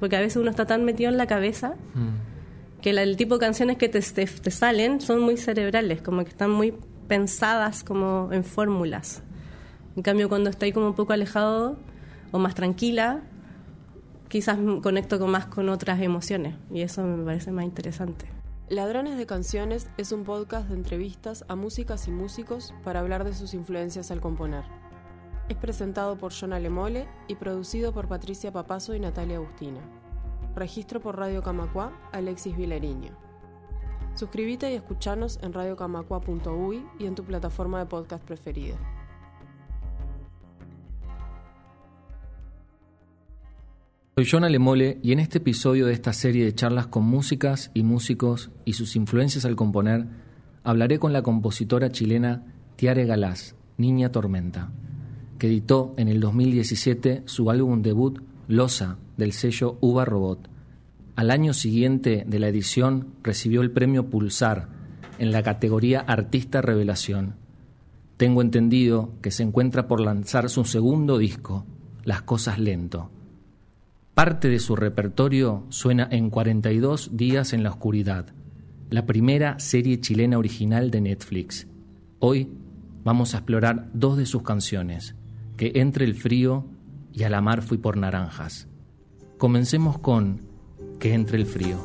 porque a veces uno está tan metido en la cabeza Mm. que la- el tipo de canciones que te, te, te salen son muy cerebrales, como que están muy pensadas como en fórmulas. En cambio, cuando estoy como un poco alejado o más tranquila, quizás conecto con más con otras emociones y eso me parece más interesante. Ladrones de Canciones es un podcast de entrevistas a músicas y músicos para hablar de sus influencias al componer. Es presentado por John Alemole y producido por Patricia Papazo y Natalia Agustina. Registro por Radio Camacua, Alexis Vilariño. Suscríbete y escuchanos en radiocamacua.uy y en tu plataforma de podcast preferida. Soy John Alemole y en este episodio de esta serie de charlas con músicas y músicos y sus influencias al componer, hablaré con la compositora chilena Tiare Galás, Niña Tormenta, editó en el 2017 su álbum debut Losa del sello Uva Robot. Al año siguiente de la edición recibió el premio Pulsar en la categoría Artista Revelación. Tengo entendido que se encuentra por lanzar su segundo disco, Las Cosas Lento. Parte de su repertorio suena en 42 días en la oscuridad, la primera serie chilena original de Netflix. Hoy vamos a explorar dos de sus canciones, que entre el frío y a la mar fui por naranjas. Comencemos con Que entre el frío.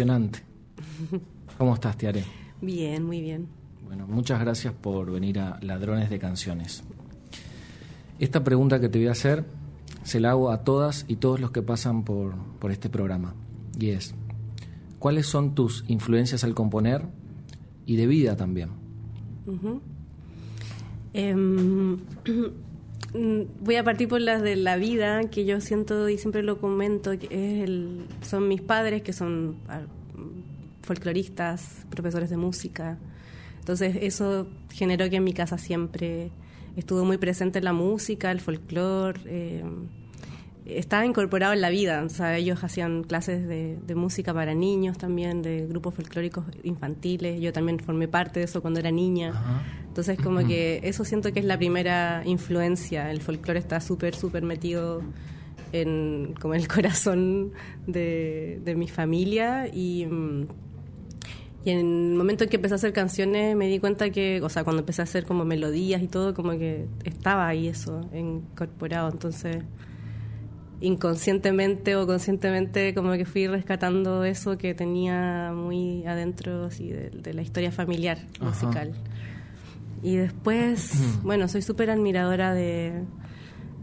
emocionante. ¿Cómo estás, Tiare? Bien, muy bien. Bueno, muchas gracias por venir a Ladrones de Canciones. Esta pregunta que te voy a hacer se la hago a todas y todos los que pasan por, por este programa. Y es, ¿cuáles son tus influencias al componer y de vida también? voy a partir por las de la vida, que yo siento y siempre lo comento, que es el- son mis padres, que son ah, folcloristas, profesores de música. Entonces eso generó que en mi casa siempre estuvo muy presente la música, el folclore. eh, estaba incorporado en la vida. O sea, ellos hacían clases de, música para niños también, de grupos folclóricos infantiles. Yo también formé parte de eso cuando era niña. Entonces, como que eso siento que es la primera influencia. El folclore está súper, súper metido en, como en el corazón de, de mi familia y... mm, y en el momento en que empecé a hacer canciones me di cuenta que, o sea, cuando empecé a hacer como melodías y todo, como que estaba ahí eso incorporado. Entonces, inconscientemente o conscientemente, como que fui rescatando eso que tenía muy adentro así, de, de la historia familiar Ajá. musical. Y después, bueno, soy súper admiradora de,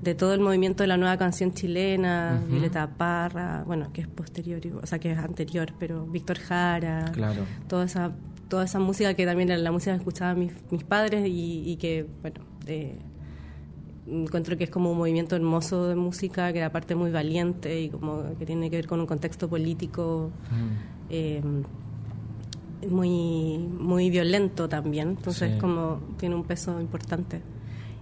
de todo el movimiento de la nueva canción chilena, Ujú. Violeta Parra, bueno, que es posterior, o sea, que es anterior, pero Víctor Jara, Claro. toda esa toda esa música que también era la música que escuchaban mis, mis padres y, y que, bueno, eh, encuentro que es como un movimiento hermoso de música, que era parte muy valiente y como que tiene que ver con un contexto político Mm. eh, muy, muy violento también, entonces Sí. como tiene un peso importante.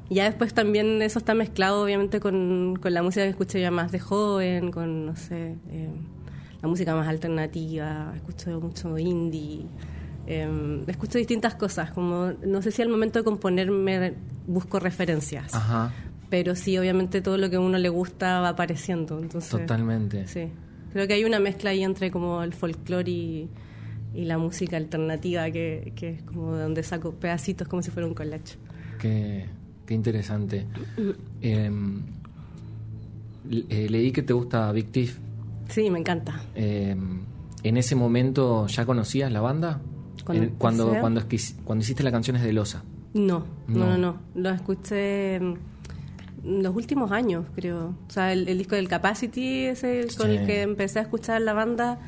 Y ya después también eso está mezclado obviamente con, con la música que escuché ya más de joven, con, no sé, eh, la música más alternativa, escucho mucho indie, eh, escucho distintas cosas, como no sé si al momento de componer me busco referencias, Ajá, pero sí obviamente todo lo que a uno le gusta va apareciendo, entonces... totalmente. Sí, creo que hay una mezcla ahí entre como el folclore y, y la música alternativa que, que es como de donde saco pedacitos como si fuera un collage. Qué, qué interesante. Em, eh, leí que te gusta Big Thief. Sí, me encanta. Em, ¿En ese momento ya conocías la banda? Cuando cuando, cuando, cuando hiciste las canciones de Losa. No, no, No. no. Lo escuché los últimos años, creo. O sea, el, el disco del Capacity, ese con Sí. el que empecé a escuchar la banda,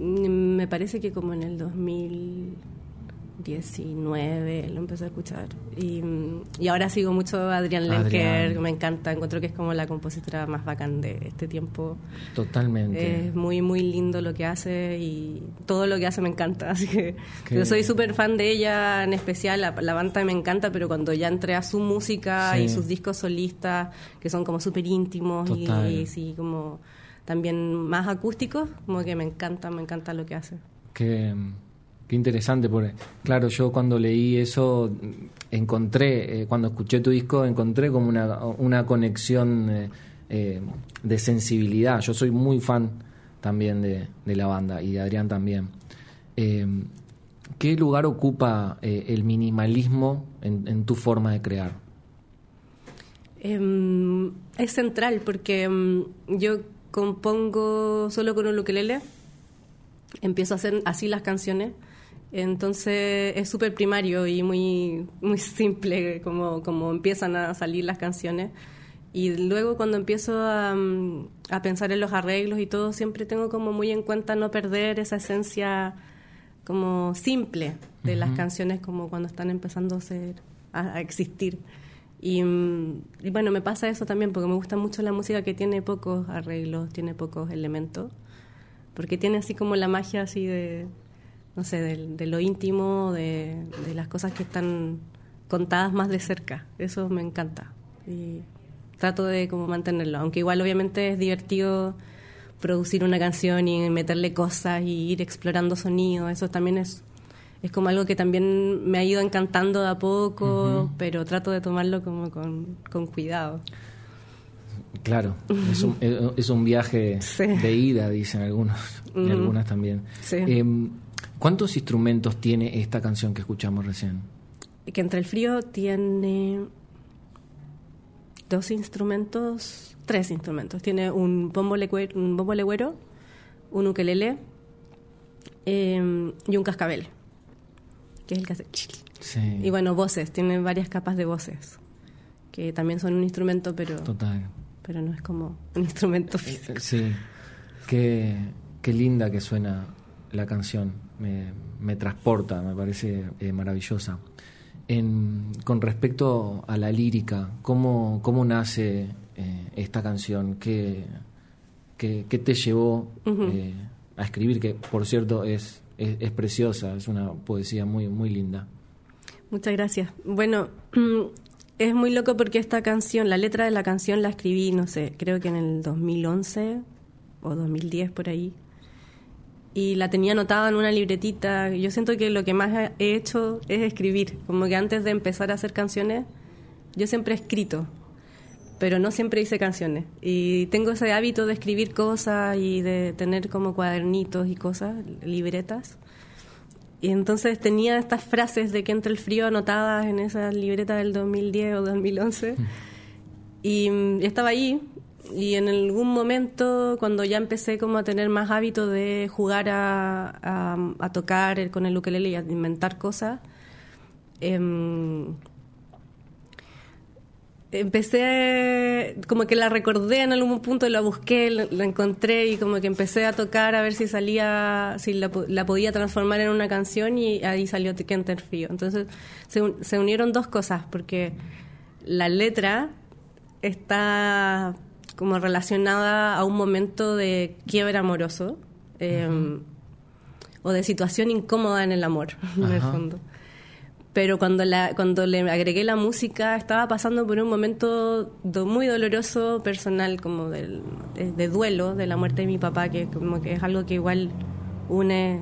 me parece que como en el 2019 lo empecé a escuchar. Y, mm, y ahora sigo mucho a Adrián Lenker, me encanta. Encuentro que es como la compositora más bacán de este tiempo. Totalmente. Es muy, muy lindo lo que hace y todo lo que hace me encanta. Así que Qué yo soy súper fan de ella en especial. La, la banda me encanta, pero cuando ya entré a su música Sí. y sus discos solistas, que son como súper íntimos y, y sí, como también más acústicos, como que me encanta, me encanta lo que hace. Qué, qué interesante, porque claro, yo cuando leí eso encontré, eh, cuando escuché tu disco, encontré como una, una conexión eh, eh, de sensibilidad. Yo soy muy fan también de, de la banda y de Adrián también. ¿Qué lugar ocupa el minimalismo en, en tu forma de crear? Em, es central porque em, yo compongo solo con un ukelele, empiezo a hacer así las canciones, entonces es súper primario y muy, muy simple como, como empiezan a salir las canciones. Y luego cuando empiezo a, mm, a pensar en los arreglos y todo, siempre tengo como muy en cuenta no perder esa esencia como simple de las canciones como cuando están empezando a ser a, a existir. Y, mm, y bueno, me pasa eso también porque me gusta mucho la música que tiene pocos arreglos, tiene pocos elementos, porque tiene así como la magia así de, no sé, de, lo íntimo, de, de las cosas que están contadas más de cerca. Eso me encanta. Y trato de como mantenerlo, aunque igual obviamente es divertido producir una canción y meterle cosas y ir explorando sonidos, eso también es es como algo que también me ha ido encantando de a poco, pero trato de tomarlo como con, con cuidado. Claro, es un, es- es un viaje Sí. de ida, dicen algunos, y algunas también. Sí. Em, ¿Cuántos instrumentos tiene esta canción que escuchamos recién? Que entre el frío tiene dos instrumentos, tres instrumentos. Tiene un bombo, legüe- un bombo legüero, un ukelele eh, y un cascabel, que es el que hace... Sí. Y bueno, voces, tiene varias capas de voces, que también son un instrumento, pero, Total. pero no es como un instrumento físico. Sí. Qué, qué linda que suena la canción. Me, me transporta, me parece eh, maravillosa. En- con respecto a la lírica, ¿cómo, cómo nace eh, esta canción? ¿Qué, qué, qué te llevó eh, a escribir? Que, por cierto, es, es, preciosa, es una poesía muy, muy linda. Muchas gracias. Bueno, es muy loco porque esta canción, la letra de la canción la escribí, no sé, creo que en el 2011 o 2010 por ahí. Y la tenía anotada en una libretita. Yo siento que lo que más he hecho es escribir. Como que antes de empezar a hacer canciones, yo siempre he escrito, pero no siempre hice canciones. Y tengo ese hábito de escribir cosas y de tener como cuadernitos y cosas, libretas. Y entonces tenía estas frases de que entre el frío anotadas en esa libreta del 2010 o 2011. Y mm, estaba ahí. Y en algún momento, cuando ya empecé como a tener más hábito de jugar a, a- a tocar con el ukelele y a inventar cosas, em, empecé, como que la recordé en algún punto, la busqué, la, encontré y como que empecé a tocar a ver si salía, si la, la podía transformar en una canción y ahí salió el Frío. Entonces se, un- se unieron dos cosas, porque la letra está como relacionada a un momento de quiebre amoroso eh, o de situación incómoda en el amor, en el fondo pero cuando la cuando le agregué la música estaba pasando por un momento do- muy doloroso personal como del- de, de duelo de la muerte de mi papá que como que es algo que igual une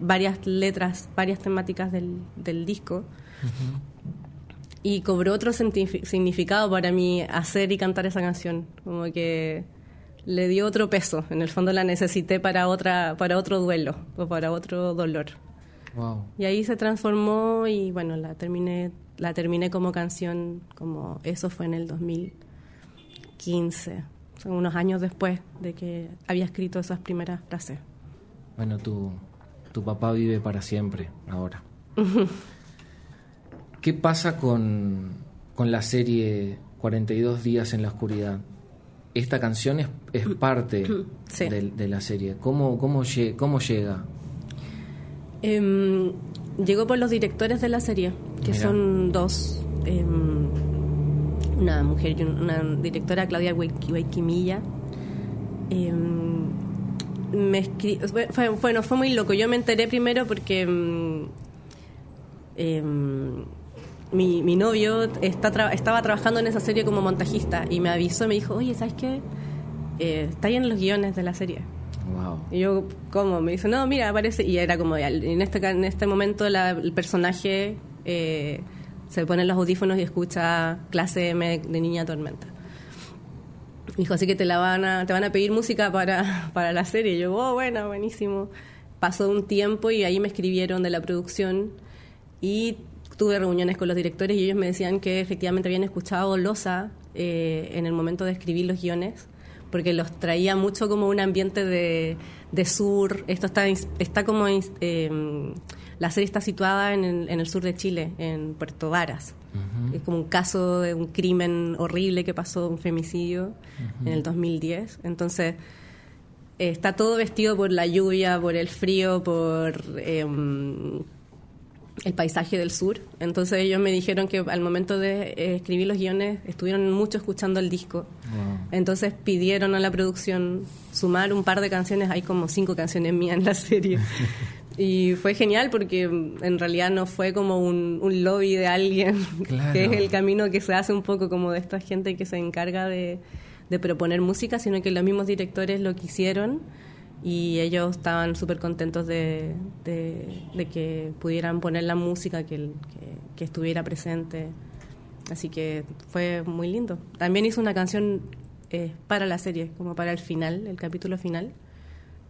varias letras varias temáticas del, del disco. Y cobró otro significado para mí hacer y cantar esa canción como que le dio otro peso en el fondo la necesité para otra para otro duelo o para otro dolor Wow. y ahí se transformó y bueno, la terminé, la terminé como canción, como eso fue en el 2015, son unos años después de que había escrito esas primeras frases. Bueno, tu, tu papá vive para siempre ahora. ¿Qué pasa con, con la serie 42 días en la oscuridad? Esta canción es, es parte Sí. de, de la serie. ¿Cómo, cómo llega? Em, llegó por los directores de la serie, que Mira. son dos, em, una mujer y un- una directora, Claudia Weikimilla. Em, me escri- fue, bueno, fue muy loco. Yo me enteré primero porque mi, mi novio está tra- estaba trabajando en esa serie como montajista y me avisó, me dijo, oye, ¿sabes qué? Eh, está ahí en los guiones de la serie. Wow. Y yo, ¿cómo? Me dice, no, mira, aparece. Y era como, en este, en este momento la- el personaje eh, se pone los audífonos y escucha clase M de Niña Tormenta. Dijo, así que te, la van a, te van a pedir música para, para la serie. Y yo, oh, bueno, buenísimo. Pasó un tiempo y ahí me escribieron de la producción y tuve reuniones con los directores y ellos me decían que efectivamente habían escuchado Losa eh, en el momento de escribir los guiones porque los traía mucho como un ambiente de, de sur. Esto está, está como... eh, la serie está situada en el, en el sur de Chile, en Puerto Varas. Es como un caso de un crimen horrible que pasó, un femicidio, en el 2010. Entonces, eh, está todo vestido por la lluvia, por el frío, por em, el paisaje del sur. Entonces ellos me dijeron que al momento de eh, escribir los guiones estuvieron mucho escuchando el disco. Wow. Entonces pidieron a la producción sumar un par de canciones, hay como cinco canciones mías en la serie. Y fue genial porque mm, en realidad no fue como un, un lobby de alguien, Claro. que es el camino que se hace un poco como de esta gente que se encarga de, de proponer música, sino que los mismos directores lo quisieron y ellos estaban súper contentos de, de- de que pudieran poner la música, que, el- que- que estuviera presente. Así que fue muy lindo. También hizo una canción eh, para la serie, como para el final, el capítulo final.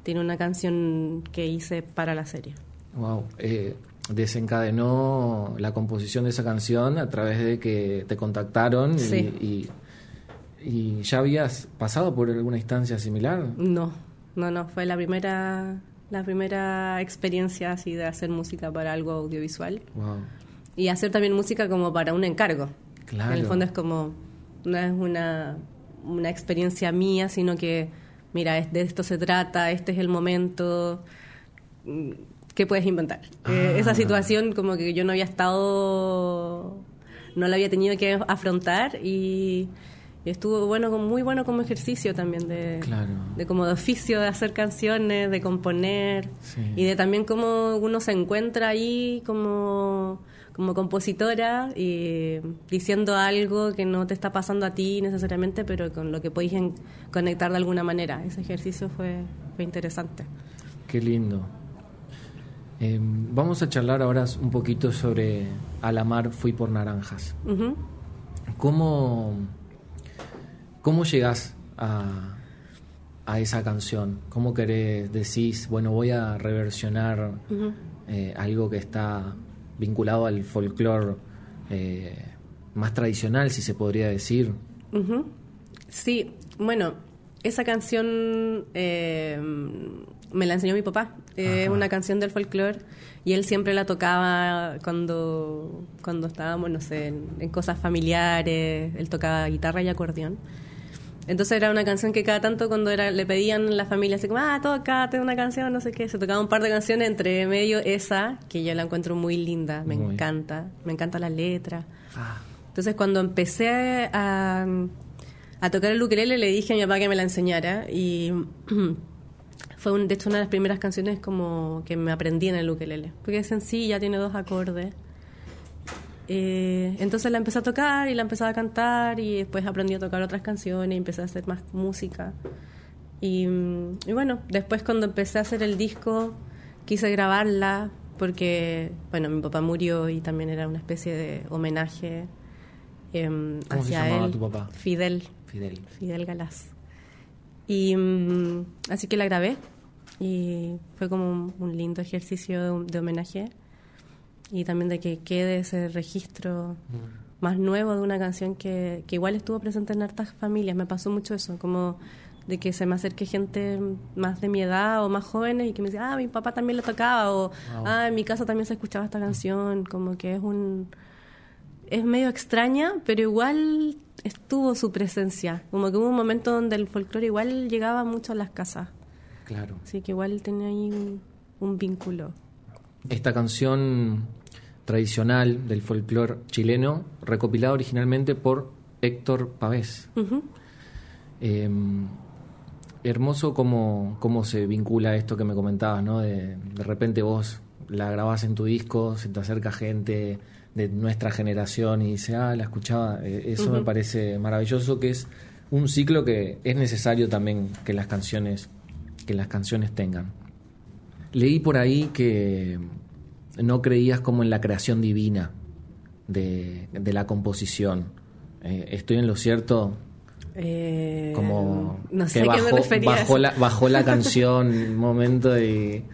Tiene una canción que hice para la serie. Wow. Eh, desencadenó la composición de esa canción a través de que te contactaron y, Sí. y, y ya habías pasado por alguna instancia similar. No, no, no, fue la primera la primera experiencia así de hacer música para algo audiovisual. Wow. Y hacer también música como para un encargo. Claro. En el fondo es como, no es una, una experiencia mía, sino que, mira, de esto se trata, este es el momento, mm, ¿qué puedes inventar? Eh, Ah. esa situación como que yo no había estado, no la había tenido que afrontar y, y estuvo bueno, muy bueno como ejercicio también de, Claro. de como de oficio de hacer canciones, de componer Sí. y de también cómo uno se encuentra ahí como, como compositora y diciendo algo que no te está pasando a ti necesariamente, pero con lo que podéis conectar de alguna manera. Ese ejercicio fue, fue interesante. Qué lindo. Eh, vamos a charlar ahora un poquito sobre A la mar fui por naranjas. ¿Cómo, cómo llegás a, a esa canción? ¿Cómo querés, decís, bueno, voy a reversionar eh, algo que está vinculado al folclore eh, más tradicional, si se podría decir? Sí, bueno, esa canción eh, me la enseñó mi papá. Es una canción del folclore y él siempre la tocaba cuando, cuando estábamos, no sé, en, en cosas familiares. Él tocaba guitarra y acordeón. Entonces era una canción que cada tanto cuando era, le pedían la familia así como, ah, tócate una canción, no sé qué, se tocaba un par de canciones, entre medio esa, que yo la encuentro muy linda, me Muy. encanta, me encanta la letra. Ah, Entonces cuando empecé a, a tocar el ukelele le dije a mi papá que me la enseñara y fue un- de hecho una de las primeras canciones como que me aprendí en el ukelele, porque es sencilla, tiene dos acordes. Eh, entonces la empecé a tocar y la empecé a cantar y después aprendí a tocar otras canciones y empecé a hacer más música. Y, y bueno, después cuando empecé a hacer el disco quise grabarla porque, bueno, mi papá murió y también era una especie de homenaje em, ¿Cómo se hacia llamaba él. tu papá? Fidel, Fidel. Fidel Galás. Y mm, así que la grabé y fue como un, un lindo ejercicio de, de homenaje y también de que quede ese registro más nuevo de una canción que, que igual estuvo presente en hartas familias. Me pasó mucho eso, como de que se me acerque gente más de mi edad o más jóvenes y que me decía, ah, mi papá también lo tocaba o, Wow. ah, en mi casa también se escuchaba esta canción, como que es un... Es medio extraña, pero igual estuvo su presencia. Como que hubo un momento donde el folclore igual llegaba mucho a las casas. Claro. Así que igual tenía ahí un, un vínculo. Esta canción tradicional del folclore chileno, recopilada originalmente por Héctor Pavés. Eh, hermoso cómo, cómo se vincula esto que me comentabas, ¿no? De, de repente vos la grabás en tu disco, se te acerca gente de nuestra generación y dice, ah, la escuchaba. Eh, eso me parece maravilloso, que es un ciclo que es necesario también que las canciones, que las canciones tengan. Leí por ahí que no creías como en la creación divina de, de la composición. Eh, ¿Estoy en lo cierto? Eh, como no sé que a qué bajó, me referías. bajó la bajó la canción un momento y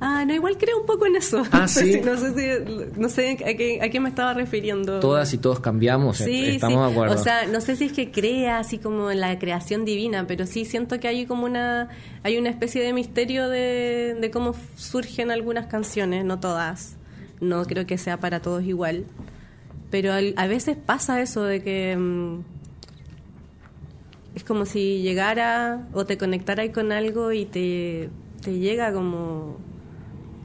Ah, no, igual creo un poco en eso. Ah, no sé ¿sí? si- no sé, no sé a, qué, a qué me estaba refiriendo. todas y todos cambiamos Sí, estamos sí. de acuerdo O sea, no sé si es que crea así como en la creación divina, pero sí siento que hay como una hay una especie de misterio de, de cómo surgen algunas canciones, no todas. No creo que sea para todos igual. Pero al- a veces pasa eso de que mm, es como si llegara o te conectara con algo y te, te llega como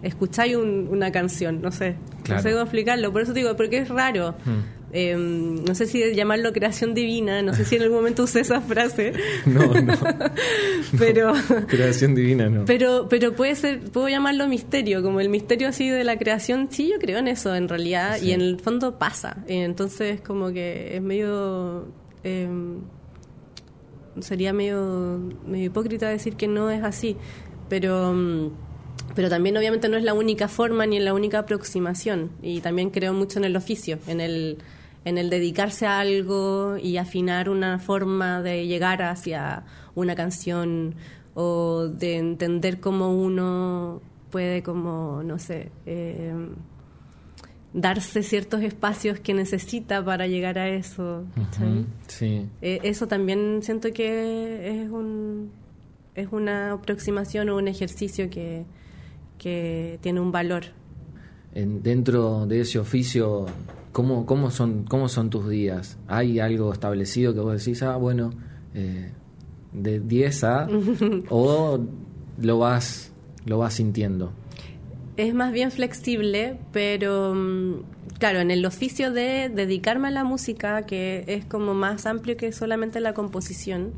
escucháis un- una canción, no sé, Claro. no sé cómo explicarlo, por eso te digo, porque es raro. Hmm. Eh, no sé si llamarlo creación divina, no sé si en algún momento usé esa frase, no no pero creación divina no pero pero puede ser puedo llamarlo misterio, como el misterio así de la creación, sí yo creo en eso en realidad Sí. y en el fondo pasa, Eh, entonces como que es medio eh, sería medio, medio hipócrita decir que no es así, pero mm, pero también obviamente no es la única forma ni la única aproximación. Y también creo mucho en el oficio, en el en el dedicarse a algo y afinar una forma de llegar hacia una canción o de entender cómo uno puede como no sé eh, darse ciertos espacios que necesita para llegar a eso sí. Eh, eso también siento que es un es una aproximación o un ejercicio que, que tiene un valor. En- dentro de ese oficio, ¿cómo, cómo, son, ¿cómo son tus días? ¿Hay algo establecido que vos decís, ah, bueno, eh, de 10 a... o lo vas, lo vas sintiendo? Es más bien flexible, pero mm, claro, en el oficio de dedicarme a la música, que es como más amplio que solamente la composición,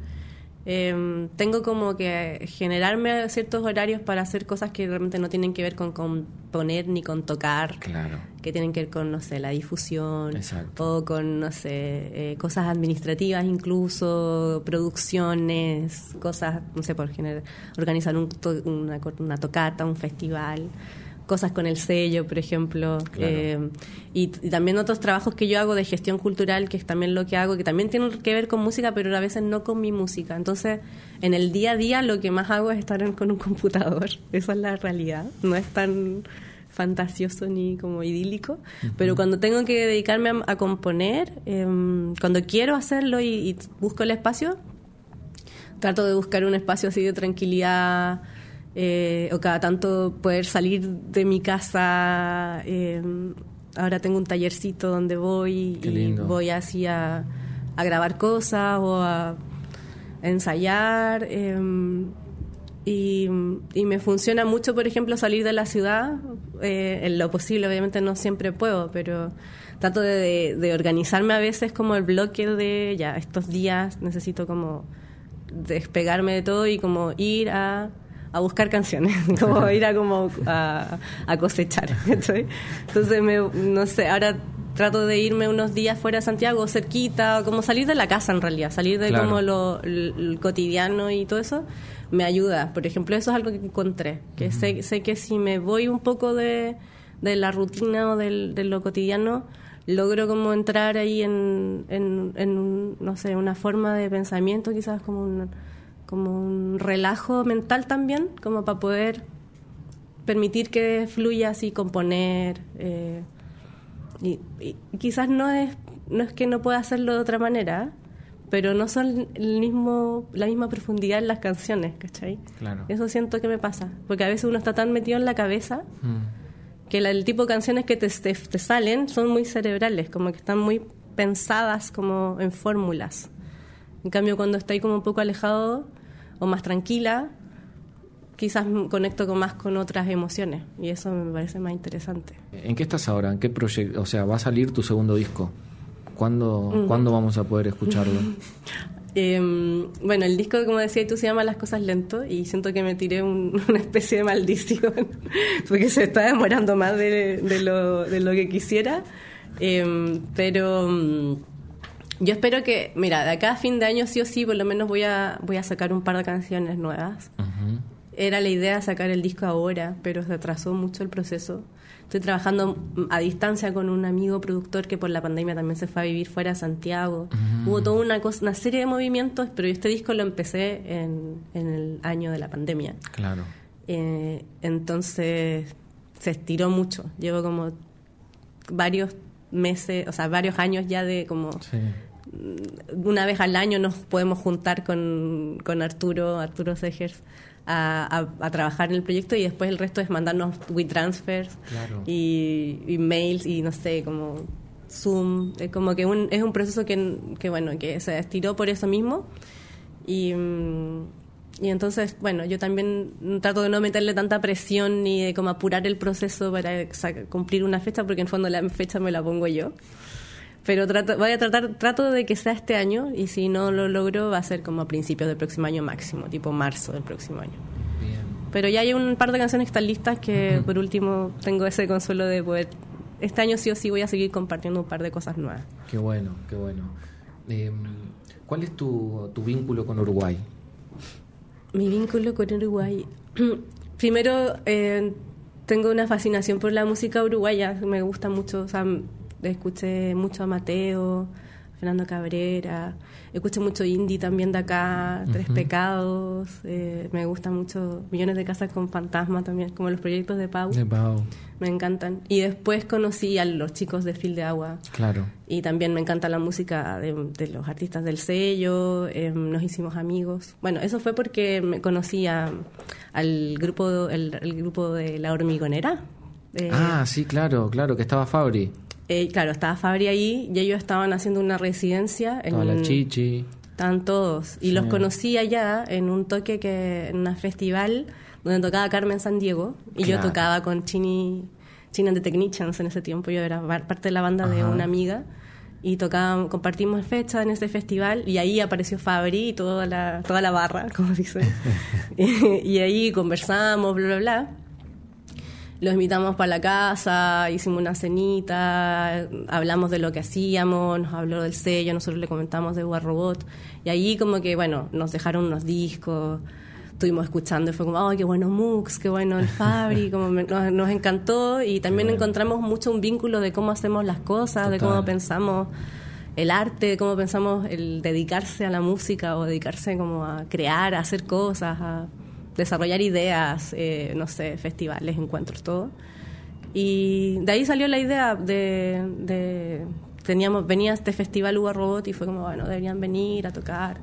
em, tengo como que generarme ciertos horarios para hacer cosas que realmente no tienen que ver con componer ni con tocar, Claro. que tienen que ver con, no sé, la difusión Exacto. o con, no sé, eh, cosas administrativas incluso, producciones, cosas, no sé, por generar, organizar un to- una, una tocata, un festival, cosas con el sello, por ejemplo, Claro. eh, y, y también otros trabajos que yo hago de gestión cultural, que es también lo que hago, que también tienen que ver con música, pero a veces no con mi música. Entonces, en el día a día lo que más hago es estar en- con un computador, esa es la realidad, no es tan fantasioso ni como idílico, pero cuando tengo que dedicarme a, a componer, em, cuando quiero hacerlo y, y busco el espacio, trato de buscar un espacio así de tranquilidad eh, o cada tanto poder salir de mi casa. eh, ahora tengo un tallercito donde voy y voy así a, a grabar cosas o a ensayar. eh, y, y me funciona mucho, por ejemplo, salir de la ciudad. eh, en lo posible, obviamente no siempre puedo, pero trato de, de- de organizarme a veces como el bloque de, ya, estos días necesito como despegarme de todo y como ir a, a buscar canciones, como ir a como a, a cosechar. ¿cachai? Entonces, me, no sé, ahora trato de irme unos días fuera de Santiago, cerquita, como salir de la casa en realidad, salir de Claro. como lo, cotidiano y todo eso, me ayuda. Por ejemplo, eso es algo que encontré, que sé, sé que si me voy un poco de, de la rutina o del, de lo cotidiano, logro como entrar ahí en, en, en no sé, una forma de pensamiento, quizás como un, como un relajo mental también, como para poder permitir que fluya así, componer. eh, y, y quizás no es, no es que no pueda hacerlo de otra manera, pero no son el mismo, la misma profundidad en las canciones, ¿cachai? Claro. Eso siento que me pasa, porque a veces uno está tan metido en la cabeza Mm. que la- el tipo de canciones que te, te, te salen son muy cerebrales, como que están muy pensadas como en fórmulas. En cambio, cuando estoy como un poco alejado o más tranquila, quizás conecto con más con otras emociones y eso me parece más interesante. ¿En qué estás ahora? ¿En qué proyecto? O sea, va a salir tu segundo disco. ¿Cuándo, ¿cuándo vamos a poder escucharlo? Eh, bueno, el disco, como decía tú, se llama Las Cosas Lento y siento que me tiré un- una especie de maldición porque se está demorando más de, de lo, de lo que quisiera. Eh, pero mm, yo espero que, mira, de acá a fin de año sí o sí, por lo menos voy a, voy a sacar un par de canciones nuevas. Era la idea sacar el disco ahora, pero se atrasó mucho el proceso. Estoy trabajando a distancia con un amigo productor que por la pandemia también se fue a vivir fuera de Santiago. Hubo toda una, cosa, una serie de movimientos, pero este disco lo empecé en, en el año de la pandemia. Claro. Eh, entonces se estiró mucho. Llevo como varios meses, o sea, varios años ya de como Sí. Una vez al año nos podemos juntar con, con Arturo, Arturo Segers, a, a- a trabajar en el proyecto y después el resto es mandarnos WeTransfers Claro. y, y mails y no sé, como Zoom. Es como que un, es un proceso que, que, bueno, que se estiró por eso mismo. Y, y entonces, bueno, yo también trato de no meterle tanta presión ni de como apurar el proceso para cumplir una fecha, porque en fondo la fecha me la pongo yo. Pero trato, voy a tratar, trato de que sea este año y si no lo logro va a ser como a principios del próximo año máximo, tipo marzo del próximo año. Bien. Pero ya hay un par de canciones que están listas que por último tengo ese consuelo de poder... Este año sí o sí voy a seguir compartiendo un par de cosas nuevas. Qué bueno, qué bueno. Eh, ¿Cuál es tu, tu vínculo con Uruguay? Mi vínculo con Uruguay. Primero, eh, tengo una fascinación por la música uruguaya. Me gusta mucho. O sea, escuché mucho a Mateo, Fernando Cabrera. Escucho mucho indie también de acá, Tres Pecados. eh, me gusta mucho Millones de Casas con Fantasma también, como los proyectos de Pau. De Pau, Me encantan. Y después conocí a los chicos de Fil de Agua. claro. Y también me encanta la música de, de los artistas del sello, eh, nos hicimos amigos. Bueno, eso fue porque me conocí a- al grupo, el, el grupo de La Hormigonera. Eh, ah, sí, claro, claro, que estaba Fabri. eh, claro, estaba Fabri ahí y ellos estaban haciendo una residencia. En, la Chichi. Estaban todos. Y Sí. los conocí allá en un toque que, en un festival donde tocaba Carmen San Diego. Y yo tocaba con Chini, and the Technicians en ese tiempo. Yo era parte de la banda de una amiga. Y tocábamos, compartimos fecha en ese festival. Y ahí apareció Fabri y toda la, toda la barra, como dicen. y, y ahí conversamos, bla, bla, bla. Los invitamos para la casa, hicimos una cenita, hablamos de lo que hacíamos, nos habló del sello, nosotros le comentamos de War Robot. Y ahí como que, bueno, nos dejaron unos discos, estuvimos escuchando y fue como, ¡ay, qué bueno Mux, qué bueno el Fabri! como me- nos, nos encantó y también bueno. encontramos mucho un vínculo de cómo hacemos las cosas, de cómo pensamos el arte, de cómo pensamos el dedicarse a la música o dedicarse como a crear, a hacer cosas, a desarrollar ideas, eh, no sé, festivales, encuentros, todo. Y de ahí salió la idea de, de- teníamos venía este festival Uva Robot y fue como, bueno, deberían venir a tocar.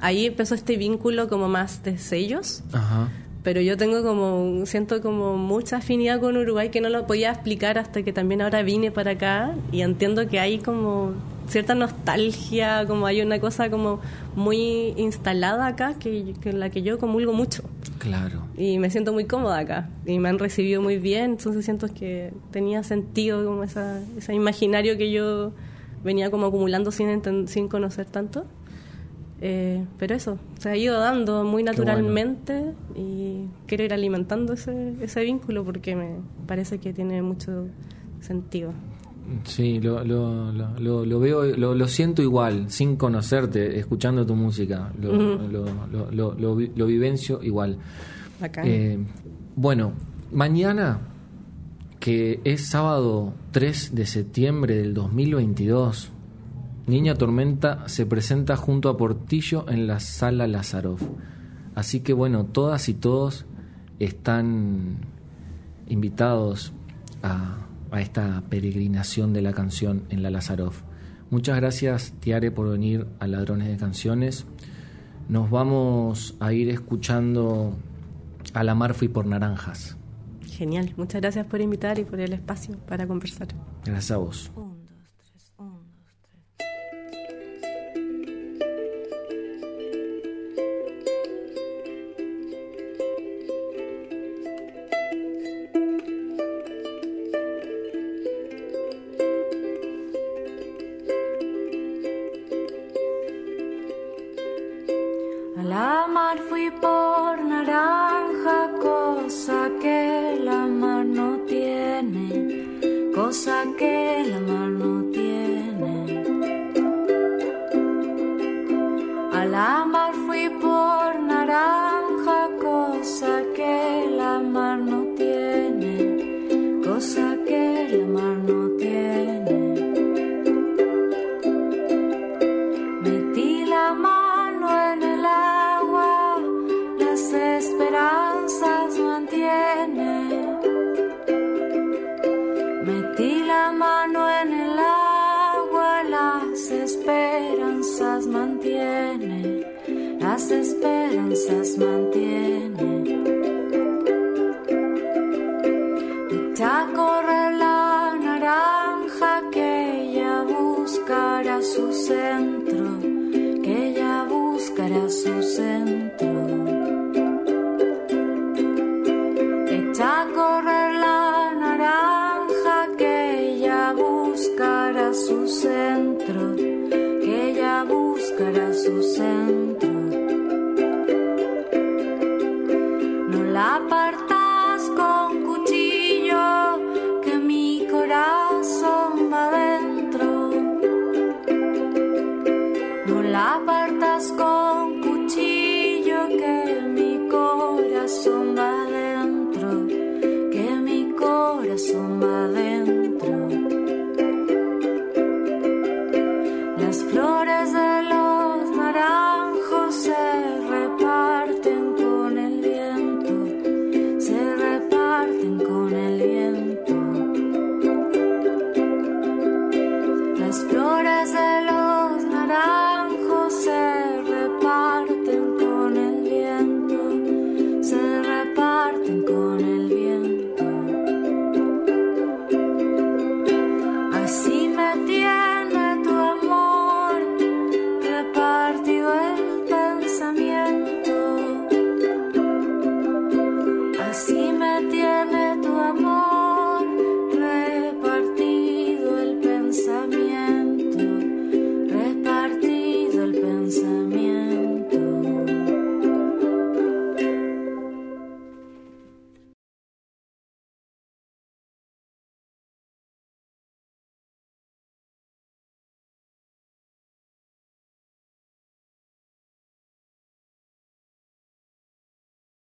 Ahí empezó este vínculo como más de sellos, Ajá. pero yo tengo como, siento como mucha afinidad con Uruguay que no lo podía explicar hasta que también ahora vine para acá y entiendo que hay como cierta nostalgia, como hay una cosa como muy instalada acá que, que en la que yo comulgo mucho Claro. y me siento muy cómoda acá y me han recibido muy bien, entonces siento que tenía sentido como esa, ese imaginario que yo venía como acumulando sin, sin conocer tanto. Eh, pero eso, se ha ido dando muy bueno. naturalmente y quiero ir alimentando ese, ese vínculo porque me parece que tiene mucho sentido. Sí, lo, lo, lo, lo- veo, lo, lo siento igual, sin conocerte, escuchando tu música. Lo, lo, lo, lo, lo vi- lo vivencio igual. Bacán. Eh, bueno, mañana, que es sábado 3 de septiembre del 2022, Niña Tormenta se presenta junto a Portillo en la sala Lazarov. Así que bueno, todas y todos están invitados a, a esta peregrinación de la canción en la Lazarov. Muchas gracias, Tiare, por venir a Ladrones de Canciones. Nos vamos a ir escuchando a la mar fui por naranjas. Genial, muchas gracias por invitar y por el espacio para conversar. Gracias a vos.